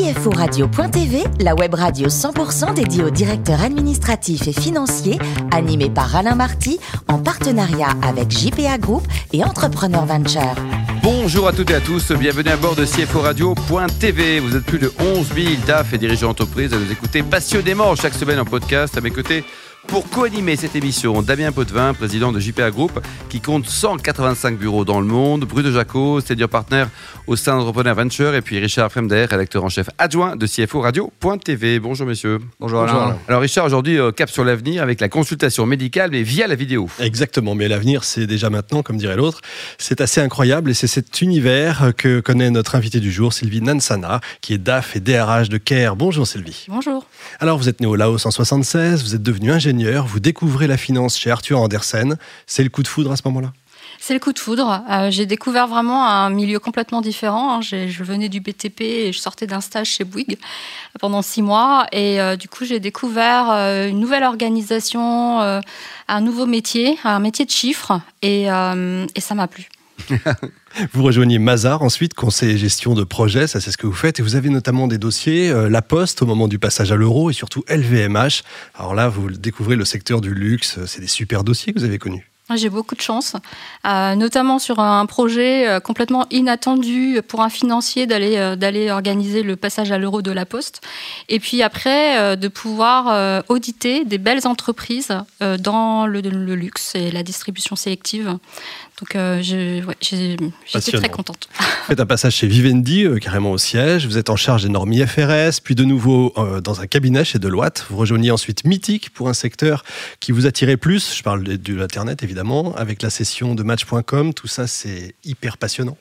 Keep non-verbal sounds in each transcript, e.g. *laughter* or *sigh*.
CFORadio.tv, la web radio 100% dédiée aux directeurs administratifs et financiers, animée par Alain Marty, en partenariat avec JPA Group et Entrepreneur Venture. Bonjour à toutes et à tous, bienvenue à bord de CFO Radio.tv. Vous êtes plus de 11 000 DAF et dirigeants d'entreprise à nous écouter passionnément chaque semaine en podcast à mes côtés. Pour co-animer cette émission, Damien Potvin, président de JPA Group, qui compte 185 bureaux dans le monde, Bruno Jaco, senior partner au sein d'Entrepreneur Venture, et puis Richard Fremder, rédacteur en chef adjoint de CFO Radio.tv. Bonjour messieurs. Bonjour Alain. Alors Richard, aujourd'hui, euh, cap sur l'avenir avec la consultation médicale, mais via la vidéo. Exactement, mais l'avenir, c'est déjà maintenant, comme dirait l'autre. C'est assez incroyable et c'est cet univers que connaît notre invité du jour, Sylvie Nansana, qui est DAF et DRH de CARE. Bonjour Sylvie. Bonjour. Alors vous êtes né au Laos en 76, vous êtes devenu ingénieur vous découvrez la finance chez Arthur Andersen. C'est le coup de foudre à ce moment-là? C'est le coup de foudre. Euh, j'ai découvert vraiment un milieu complètement différent. Hein. Je venais du BTP et je sortais d'un stage chez Bouygues pendant six mois. Et euh, du coup, j'ai découvert euh, une nouvelle organisation, un nouveau métier, un métier de chiffres. Et, et ça m'a plu. *laughs* Vous rejoignez Mazar ensuite, conseil et gestion de projet, ça c'est ce que vous faites. Et vous avez notamment des dossiers, euh, La Poste au moment du passage à l'euro et surtout LVMH. Alors là, vous découvrez le secteur du luxe, c'est des super dossiers que vous avez connus. J'ai beaucoup de chance, euh, notamment sur un projet euh, complètement inattendu pour un financier d'aller euh, organiser le passage à l'euro de la Poste, et puis après de pouvoir auditer des belles entreprises dans le, luxe et la distribution sélective. Donc j'étais très contente. Vous faites un passage chez Vivendi, carrément au siège. Vous êtes en charge des normes IFRS, puis de nouveau dans un cabinet chez Deloitte. Vous rejoignez ensuite Mythique pour un secteur qui vous attirait plus. Je parle de l'Internet évidemment avec la session de match.com. Tout ça, c'est hyper passionnant.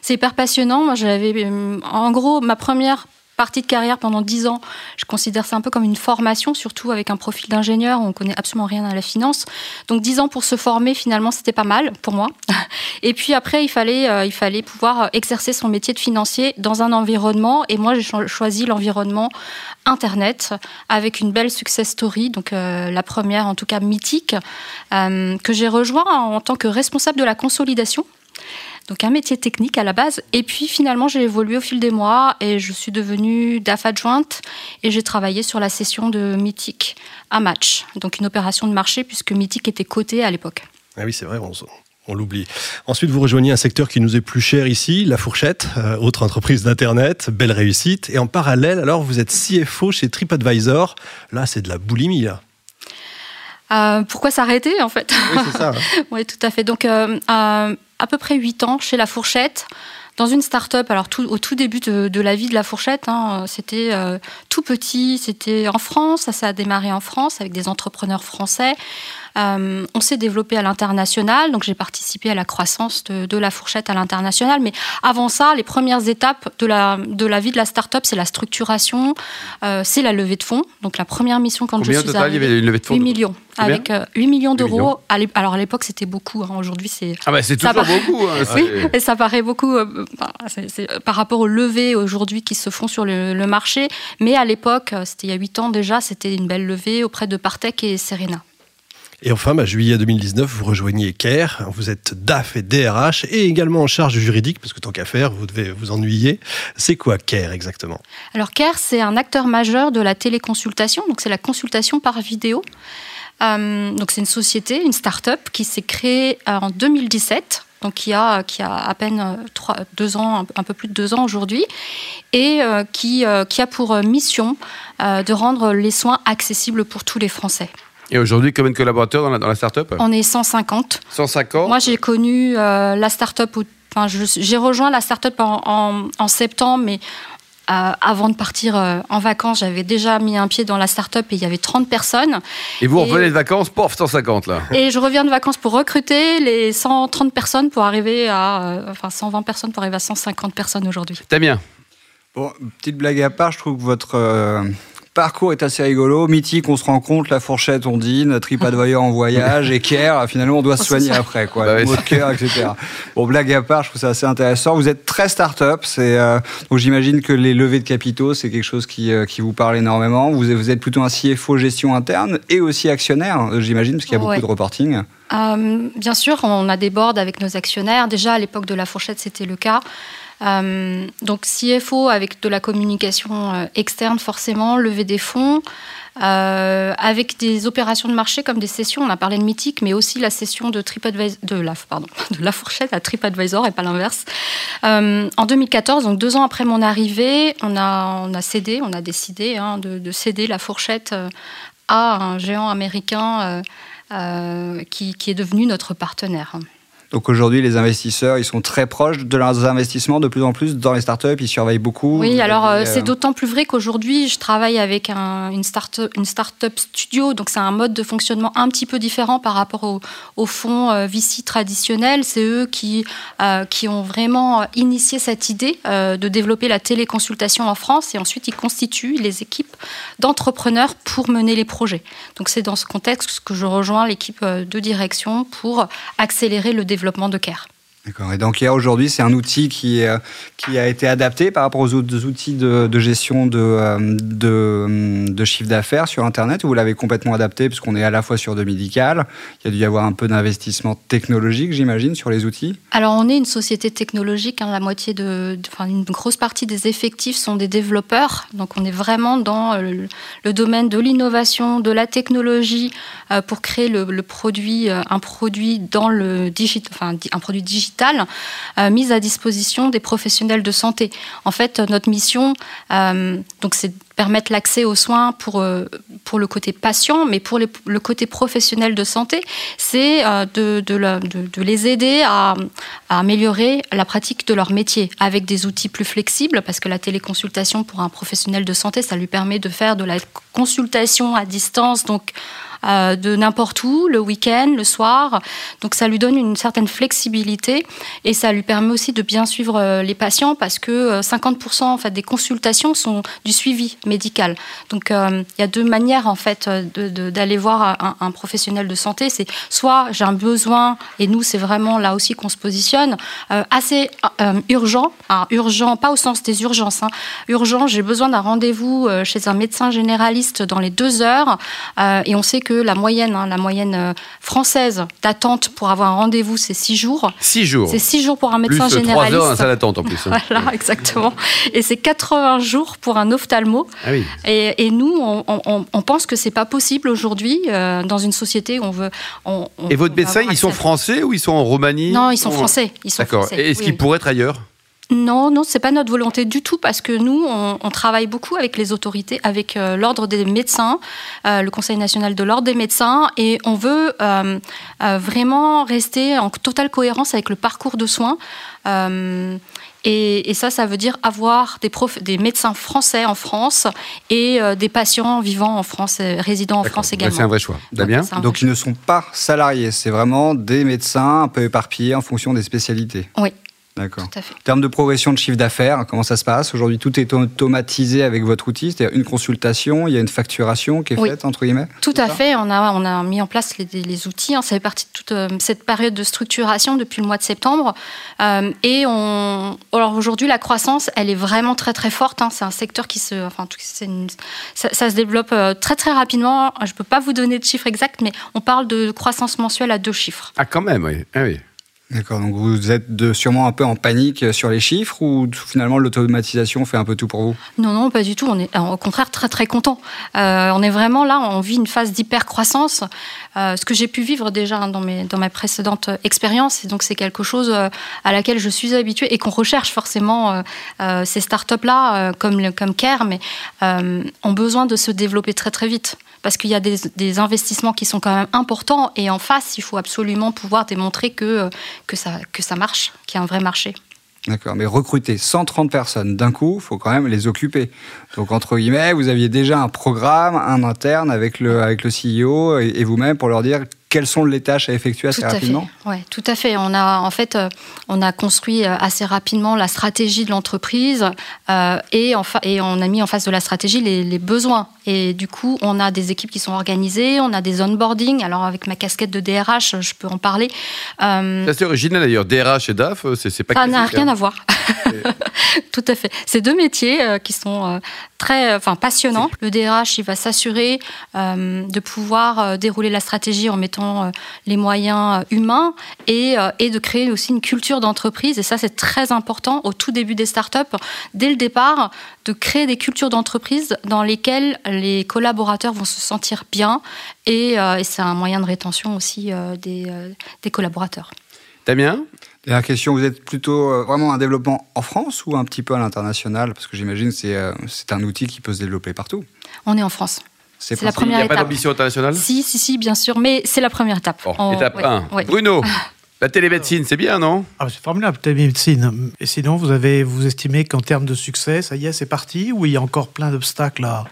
C'est hyper passionnant. Moi, j'avais, euh, en gros, ma première partie de carrière pendant 10 ans. Je considère ça un peu comme une formation, surtout avec un profil d'ingénieur, on connaît absolument rien à la finance. Donc 10 ans pour se former, finalement, c'était pas mal pour moi. *laughs* Et puis après, il fallait, euh, il fallait pouvoir exercer son métier de financier dans un environnement. Et moi, j'ai choisi l'environnement Internet avec une belle success story, donc euh, la première en tout cas mythique, euh, que j'ai rejoint en tant que responsable de la consolidation donc un métier technique à la base. Et puis finalement, j'ai évolué au fil des mois et je suis devenue DAF adjointe et j'ai travaillé sur la session de Mythique à Match, donc une opération de marché puisque Mythique était coté à l'époque. Ah oui, c'est vrai, on, l'oublie. Ensuite, vous rejoignez un secteur qui nous est plus cher ici, la fourchette, euh, autre entreprise d'Internet, belle réussite. Et en parallèle, alors, vous êtes CFO chez TripAdvisor. Là, c'est de la boulimie, là. Euh, pourquoi s'arrêter en fait? Oui, c'est ça. *laughs* oui, tout à fait. Donc, euh, à peu près 8 ans chez La Fourchette, dans une start-up. Alors, tout, au tout début de, la vie de La Fourchette, hein, c'était euh, tout petit, c'était en France, ça, ça a démarré en France avec des entrepreneurs français. Euh, on s'est développé à l'international, donc j'ai participé à la croissance de, la fourchette à l'international. Mais avant ça, les premières étapes de la, de la vie de la start-up, c'est la structuration, euh, c'est la levée de fonds. Donc la première mission quand je suis total, il y avait une levée de fonds 8 millions. avec 8 euh, millions d'euros. Alors à l'époque, c'était beaucoup. Hein. Aujourd'hui, c'est. Ah bah c'est toujours beaucoup. Hein, *laughs* oui, et ça paraît beaucoup par rapport aux levées aujourd'hui qui se font sur le, le marché. Mais à l'époque, c'était il y a 8 ans déjà, c'était une belle levée auprès de Partech et Serena. Et enfin, bah, juillet 2019, vous rejoignez CARE. Vous êtes DAF et DRH et également en charge juridique, parce que tant qu'à faire, vous devez vous ennuyer. C'est quoi CARE exactement? Alors CARE, c'est un acteur majeur de la téléconsultation, donc c'est la consultation par vidéo. Euh, donc c'est une société, une start-up qui s'est créée euh, en 2017 donc qui a, a à peine euh, deux ans, un peu plus de deux ans aujourd'hui, et qui a pour mission de rendre les soins accessibles pour tous les Français. Et aujourd'hui, combien de collaborateurs dans la, dans la start-up On est 150. 150 Moi, j'ai connu euh, la start-up, enfin, j'ai rejoint la start-up en, en, septembre, mais euh, avant de partir euh, en vacances, j'avais déjà mis un pied dans la start-up et il y avait 30 personnes. Et vous revenez de vacances, pof, 150 là. Et je reviens de vacances pour recruter les 130 personnes pour arriver à. enfin, 120 personnes pour arriver à 150 personnes aujourd'hui. bien. Bon, petite blague à part, je trouve que votre parcours est assez rigolo. Mythique, on se rend compte, la fourchette, on dîne, TripAdvisor en voyage, Care, finalement, on doit se *laughs* soigner après, quoi. Bah cœur, etc. Bon, blague à part, je trouve ça assez intéressant. Vous êtes très start-up, c'est, euh, donc j'imagine que les levées de capitaux, c'est quelque chose qui, euh, qui vous parle énormément. Vous, vous êtes plutôt un CFO gestion interne et aussi actionnaire, j'imagine, parce qu'il y a beaucoup de reporting. Euh, bien sûr, on a des boards avec nos actionnaires. Déjà, à l'époque de la fourchette, c'était le cas. Donc CFO avec de la communication externe forcément, lever des fonds. Euh, avec des opérations de marché comme des sessions. On a parlé de Mythique, mais aussi la session de TripAdvisor, de la, *laughs* de la fourchette à TripAdvisor et pas l'inverse. Euh, en 2014, donc deux ans après mon arrivée, on a, cédé, on a décidé hein, de, céder la fourchette euh, à un géant américain qui est devenu notre partenaire. Donc aujourd'hui, les investisseurs, ils sont très proches de leurs investissements de plus en plus dans les startups, ils surveillent beaucoup. Oui, alors euh, c'est d'autant plus vrai qu'aujourd'hui, je travaille avec un, une, start une startup studio, donc c'est un mode de fonctionnement un petit peu différent par rapport au, au fonds euh, VC traditionnel. C'est eux qui, euh, qui ont vraiment initié cette idée de développer la téléconsultation en France et ensuite ils constituent les équipes d'entrepreneurs pour mener les projets. Donc c'est dans ce contexte que je rejoins l'équipe de direction pour accélérer le développement développement de CARE. D'accord. Et donc, aujourd'hui, c'est un outil qui, euh, qui a été adapté par rapport aux autres outils de, gestion de, euh, de, de chiffre d'affaires sur Internet, ou vous l'avez complètement adapté, puisqu'on est à la fois sur de médical, il y a dû y avoir un peu d'investissement technologique, j'imagine, sur les outils? Alors, on est une société technologique, hein, la moitié de, enfin, une grosse partie des effectifs sont des développeurs, donc on est vraiment dans le, le domaine de l'innovation, de la technologie, euh, pour créer un produit dans le digital, un produit digital euh, mise à disposition des professionnels de santé. En fait, notre mission, euh, donc, c'est permettre l'accès aux soins pour, euh, pour le côté patient, mais pour le côté professionnel de santé, c'est de, de, les aider à, améliorer la pratique de leur métier avec des outils plus flexibles, parce que la téléconsultation pour un professionnel de santé, ça lui permet de faire de la consultation à distance, donc euh, de n'importe où, le week-end, le soir. Donc ça lui donne une certaine flexibilité et ça lui permet aussi de bien suivre euh, les patients parce que 50% euh, en fait des consultations sont du suivi médical. Donc il y a deux manières en fait d'aller voir un, professionnel de santé. C'est soit j'ai un besoin et nous c'est vraiment là aussi qu'on se positionne assez urgent, urgent pas au sens des urgences, hein. urgent. J'ai besoin d'un rendez-vous chez un médecin généraliste dans les deux heures et on sait que la moyenne, hein, la moyenne euh, française d'attente pour avoir un rendez-vous, c'est six jours. Six jours. C'est six jours pour un médecin plus généraliste. Trois heures, salle d'attente en plus. Hein. *laughs* voilà, exactement. Et c'est 80 jours pour un ophtalmo. Ah oui. et, nous, on, pense que c'est pas possible aujourd'hui euh, dans une société où on veut. et votre médecin, ils sont français ou ils sont en Roumanie Non, ils sont français. D'accord. Est-ce qu'ils pourraient être ailleurs non, non, c'est pas notre volonté du tout parce que nous, on, travaille beaucoup avec les autorités, avec euh, l'ordre des médecins, euh, le Conseil national de l'ordre des médecins, et on veut euh, vraiment rester en totale cohérence avec le parcours de soins. Et, ça, ça veut dire avoir des, des médecins français en France et des patients vivant en France, résidant en France également. C'est un vrai choix. Damien Donc, ils ne sont pas salariés, c'est vraiment des médecins un peu éparpillés en fonction des spécialités. Oui. D'accord. En termes de progression de chiffre d'affaires, comment ça se passe Aujourd'hui, tout est automatisé avec votre outil, c'est-à-dire une consultation, il y a une facturation qui est faite, entre guillemets Tout à fait, on a, on a mis en place les, outils, hein. ça fait partie de toute euh, cette période de structuration depuis le mois de septembre. Euh, et on... alors aujourd'hui, la croissance, elle est vraiment très très forte, hein. c'est un secteur qui se... Enfin, ça, ça, se développe euh, très très rapidement, je ne peux pas vous donner de chiffres exacts, mais on parle de croissance mensuelle à deux chiffres. Ah quand même, oui. Ah, oui. D'accord, donc vous êtes sûrement un peu en panique sur les chiffres ou finalement l'automatisation fait un peu tout pour vous? Non, non, pas du tout. On est au contraire très très content. Euh, on est vraiment là, on vit une phase d'hyper-croissance, euh, ce que j'ai pu vivre déjà hein, dans, mes, dans ma précédente expérience. Et donc c'est quelque chose euh, à laquelle je suis habituée et qu'on recherche forcément ces startups-là, comme, comme Care, mais ont besoin de se développer très très vite parce qu'il y a des, investissements qui sont quand même importants et en face, il faut absolument pouvoir démontrer que, que, ça, que ça marche, qu'il y a un vrai marché. D'accord, mais recruter 130 personnes d'un coup, il faut quand même les occuper. Donc, entre guillemets, vous aviez déjà un programme, un interne avec le, avec le CEO et, vous-même pour leur dire quelles sont les tâches à effectuer assez rapidement Oui, tout à fait. On a, en fait, euh, on a construit euh, assez rapidement la stratégie de l'entreprise euh, et, et on a mis en face de la stratégie les, les besoins Et du coup, on a des équipes qui sont organisées, on a des onboarding. Alors, avec ma casquette de DRH, je peux en parler. Euh, c'est original d'ailleurs. DRH et DAF, c'est pas Ça n'a rien hein. à voir. *laughs* Tout à fait. C'est deux métiers euh, qui sont euh, très enfin, passionnants. Le DRH, il va s'assurer de pouvoir dérouler la stratégie en mettant les moyens humains et, et de créer aussi une culture d'entreprise. Et ça, c'est très important au tout début des startups, dès le départ, de créer des cultures d'entreprise dans lesquelles les collaborateurs vont se sentir bien et, euh, c'est un moyen de rétention aussi euh, des, euh, des, collaborateurs. Damien? La question, vous êtes plutôt vraiment un développement en France ou un petit peu à l'international? Parce que j'imagine que c'est un outil qui peut se développer partout. On est en France. C'est la première étape. Il n'y a pas d'ambition internationale Si, si, si, bien sûr, mais c'est la première étape. étape 1. Bruno *laughs* La télémédecine, c'est bien, non? Ah, C'est formidable, télémédecine. Et sinon, vous, avez, vous estimez qu'en termes de succès, ça y est, c'est parti Ou il y a encore plein d'obstacles à,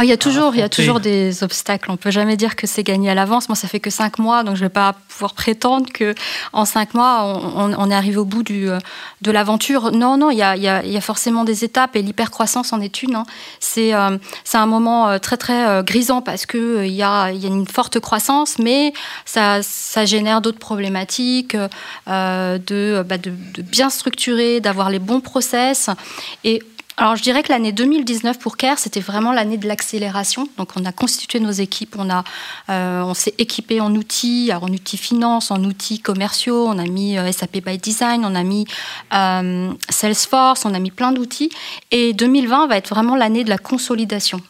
ah, il y a toujours, il y a toujours des obstacles. On peut jamais dire que c'est gagné à l'avance. Moi, ça fait que cinq mois, donc je vais pas pouvoir prétendre que en cinq mois, on, est arrivé au bout du, euh, de l'aventure. Non, non, il y a, il y, a, forcément des étapes et l'hypercroissance en est une. Hein. C'est, euh, c'est un moment euh, très très grisant parce que il y a, il y a une forte croissance, mais ça, ça génère d'autres problématiques de, bah, de, de bien structurer, d'avoir les bons process et alors je dirais que l'année 2019 pour CARE, c'était vraiment l'année de l'accélération. Donc on a constitué nos équipes, on, euh, s'est équipé en outils, en outils finance, en outils commerciaux, on a mis euh, SAP by Design, on a mis euh, Salesforce, on a mis plein d'outils. Et 2020 va être vraiment l'année de la consolidation.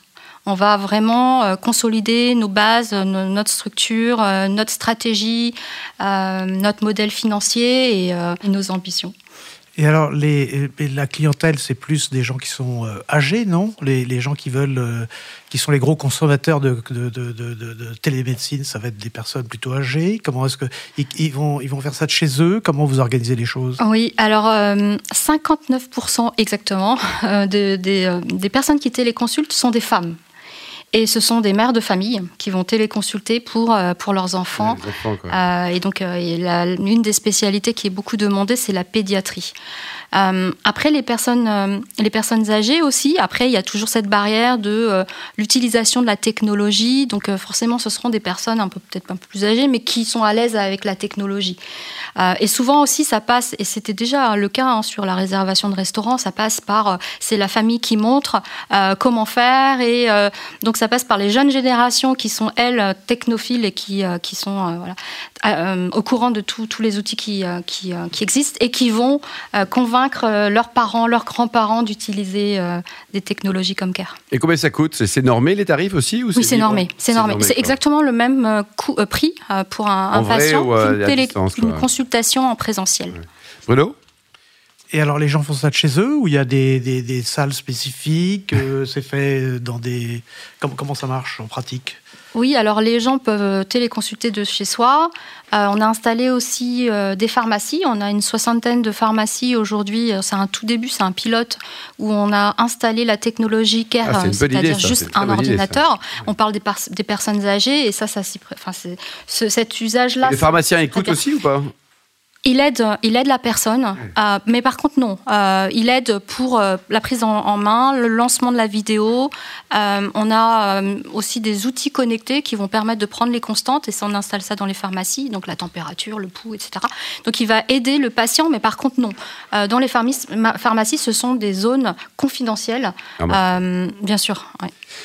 On va vraiment consolider nos bases, notre structure, notre stratégie, notre modèle financier et nos ambitions. Et alors, la clientèle, c'est plus des gens qui sont euh, âgés, non? Les, gens qui veulent, euh, qui sont les gros consommateurs de, de, de, de, télémédecine, ça va être des personnes plutôt âgées. Comment est-ce que ils, vont, ils vont faire ça de chez eux? Comment vous organisez les choses? Oui, alors 59% euh, exactement des, des personnes qui téléconsultent sont des femmes. Et ce sont des mères de famille qui vont téléconsulter pour, euh, pour leurs enfants. Euh, et donc, euh, l'une des spécialités qui est beaucoup demandée, c'est la pédiatrie. Euh, après, les personnes, euh, les personnes âgées aussi, après, il y a toujours cette barrière de euh, l'utilisation de la technologie. Donc, forcément, ce seront des personnes un peu peut-être un peu plus âgées, mais qui sont à l'aise avec la technologie. et souvent aussi, ça passe, et c'était déjà le cas hein, sur la réservation de restaurants, ça passe par, c'est la famille qui montre comment faire, et donc ça passe par les jeunes générations qui sont, elles, technophiles et qui, qui sont voilà, au courant de tous les outils qui, qui, qui, existent et qui vont convaincre euh, leurs parents, leurs grands-parents d'utiliser euh, des technologies comme CARE. Et combien ça coûte? C'est normé les tarifs aussi ou Oui, c'est normé. C'est normé. C'est exactement le même euh, coût, prix pour un, patient qu'une consultation en présentiel. Bruno? Et alors, les gens font ça de chez eux ou il y a des, des, salles spécifiques C'est fait dans des. Comment, comment ça marche en pratique? Oui, alors les gens peuvent téléconsulter de chez soi. Euh, on a installé aussi euh, des pharmacies. On a une soixantaine de pharmacies aujourd'hui. Euh, c'est un tout début, c'est un pilote où on a installé la technologie CARE, ah, c'est-à-dire juste un ordinateur. on parle des, des, personnes âgées et ça, ça enfin, cet usage-là. Les pharmaciens écoutent aussi ou pas? Il aide, il aide la personne, euh, mais par contre non. Euh, il aide pour euh, la prise en, main, le lancement de la vidéo. on a aussi des outils connectés qui vont permettre de prendre les constantes et ça on installe ça dans les pharmacies, donc la température, le pouls, etc. Donc il va aider le patient, mais par contre non. dans les pharmacies, ce sont des zones confidentielles, ah bien sûr.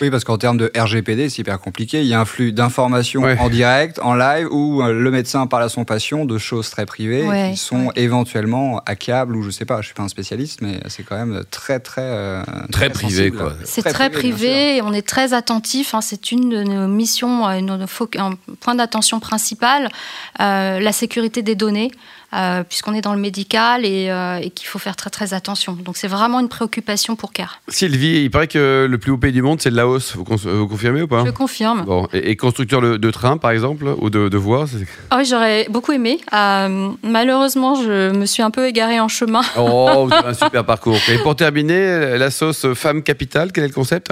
Oui, parce qu'en termes de RGPD, c'est hyper compliqué. Il y a un flux d'informations en direct, en live, où le médecin parle à son patient de choses très privées qui sont éventuellement hackables ou je sais pas. Je suis pas un spécialiste, mais c'est quand même très très euh, très, privé quoi. C'est très, privé, et on est très attentif. Hein. c'est une de nos missions, euh, un point d'attention principal, la sécurité des données. Euh, puisqu'on est dans le médical euh, et, qu'il faut faire très très attention. Donc c'est vraiment une préoccupation pour CARE. Sylvie, il paraît que le plus haut pays du monde, c'est le Laos. Vous, confirmez ou pas? Je confirme. Bon. Et, constructeur de, train, par exemple, ou de, de voies ah Oui, j'aurais beaucoup aimé. Euh, malheureusement, je me suis un peu égarée en chemin. Oh, *laughs* vous avez un super parcours. Et pour terminer, la sauce femme capitale, quel est le concept?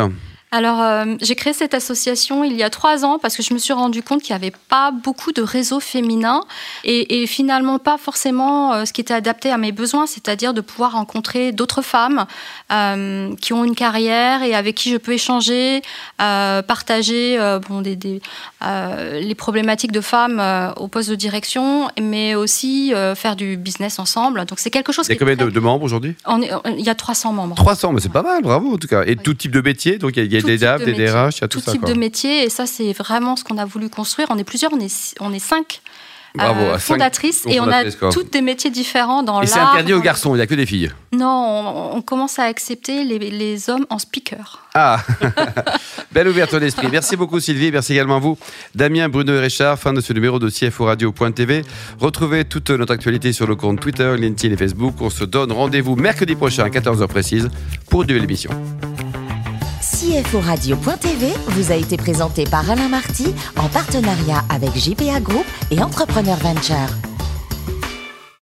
Alors, euh, j'ai créé cette association il y a trois ans parce que je me suis rendu compte qu'il n'y avait pas beaucoup de réseaux féminins et, finalement pas forcément euh, ce qui était adapté à mes besoins, c'est-à-dire de pouvoir rencontrer d'autres femmes euh, qui ont une carrière et avec qui je peux échanger, partager bon, des, les problématiques de femmes au poste de direction, mais aussi faire du business ensemble. Donc, c'est quelque chose. Il y a combien de, membres aujourd'hui? Il y a 300 membres. 300, mais c'est pas mal, bravo en tout cas. Et tout type de métier, donc il y a des DAF, des DRH, il y a tout, ça. Tout type de métier, et ça, c'est vraiment ce qu'on a voulu construire. On est plusieurs, on est, on est cinq. Bravo, euh, fondatrices et on a toutes des métiers différents dans l'art. Et c'est interdit aux garçons, il n'y a que des filles Non, on, commence à accepter les, les, hommes en speaker. Ah *laughs* Belle ouverture d'esprit. Merci beaucoup Sylvie, merci également à vous. Damien, Bruno et Richard, fin de ce numéro de CFO Radio.tv. Retrouvez toute notre actualité sur le compte Twitter, LinkedIn et Facebook. On se donne rendez-vous mercredi prochain à 14h précise pour une nouvelle émission. Radio.tv vous a été présenté par Alain Marty en partenariat avec JPA Group et Entrepreneur Venture.